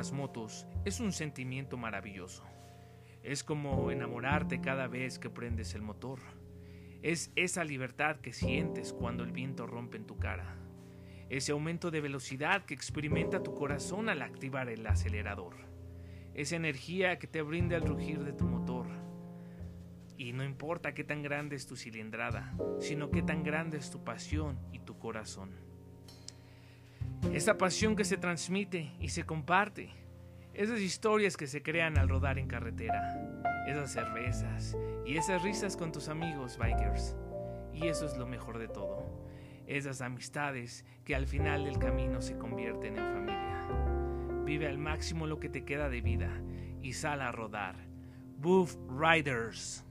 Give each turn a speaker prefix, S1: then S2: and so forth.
S1: las motos es un sentimiento maravilloso. Es como enamorarte cada vez que prendes el motor. Es esa libertad que sientes cuando el viento rompe en tu cara. Ese aumento de velocidad que experimenta tu corazón al activar el acelerador. Esa energía que te brinda el rugir de tu motor. Y no importa qué tan grande es tu cilindrada, sino qué tan grande es tu pasión y tu corazón. Esa pasión que se transmite y se comparte. Esas historias que se crean al rodar en carretera. Esas cervezas y esas risas con tus amigos bikers. Y eso es lo mejor de todo. Esas amistades que al final del camino se convierten en familia. Vive al máximo lo que te queda de vida y sal a rodar. Boof Riders.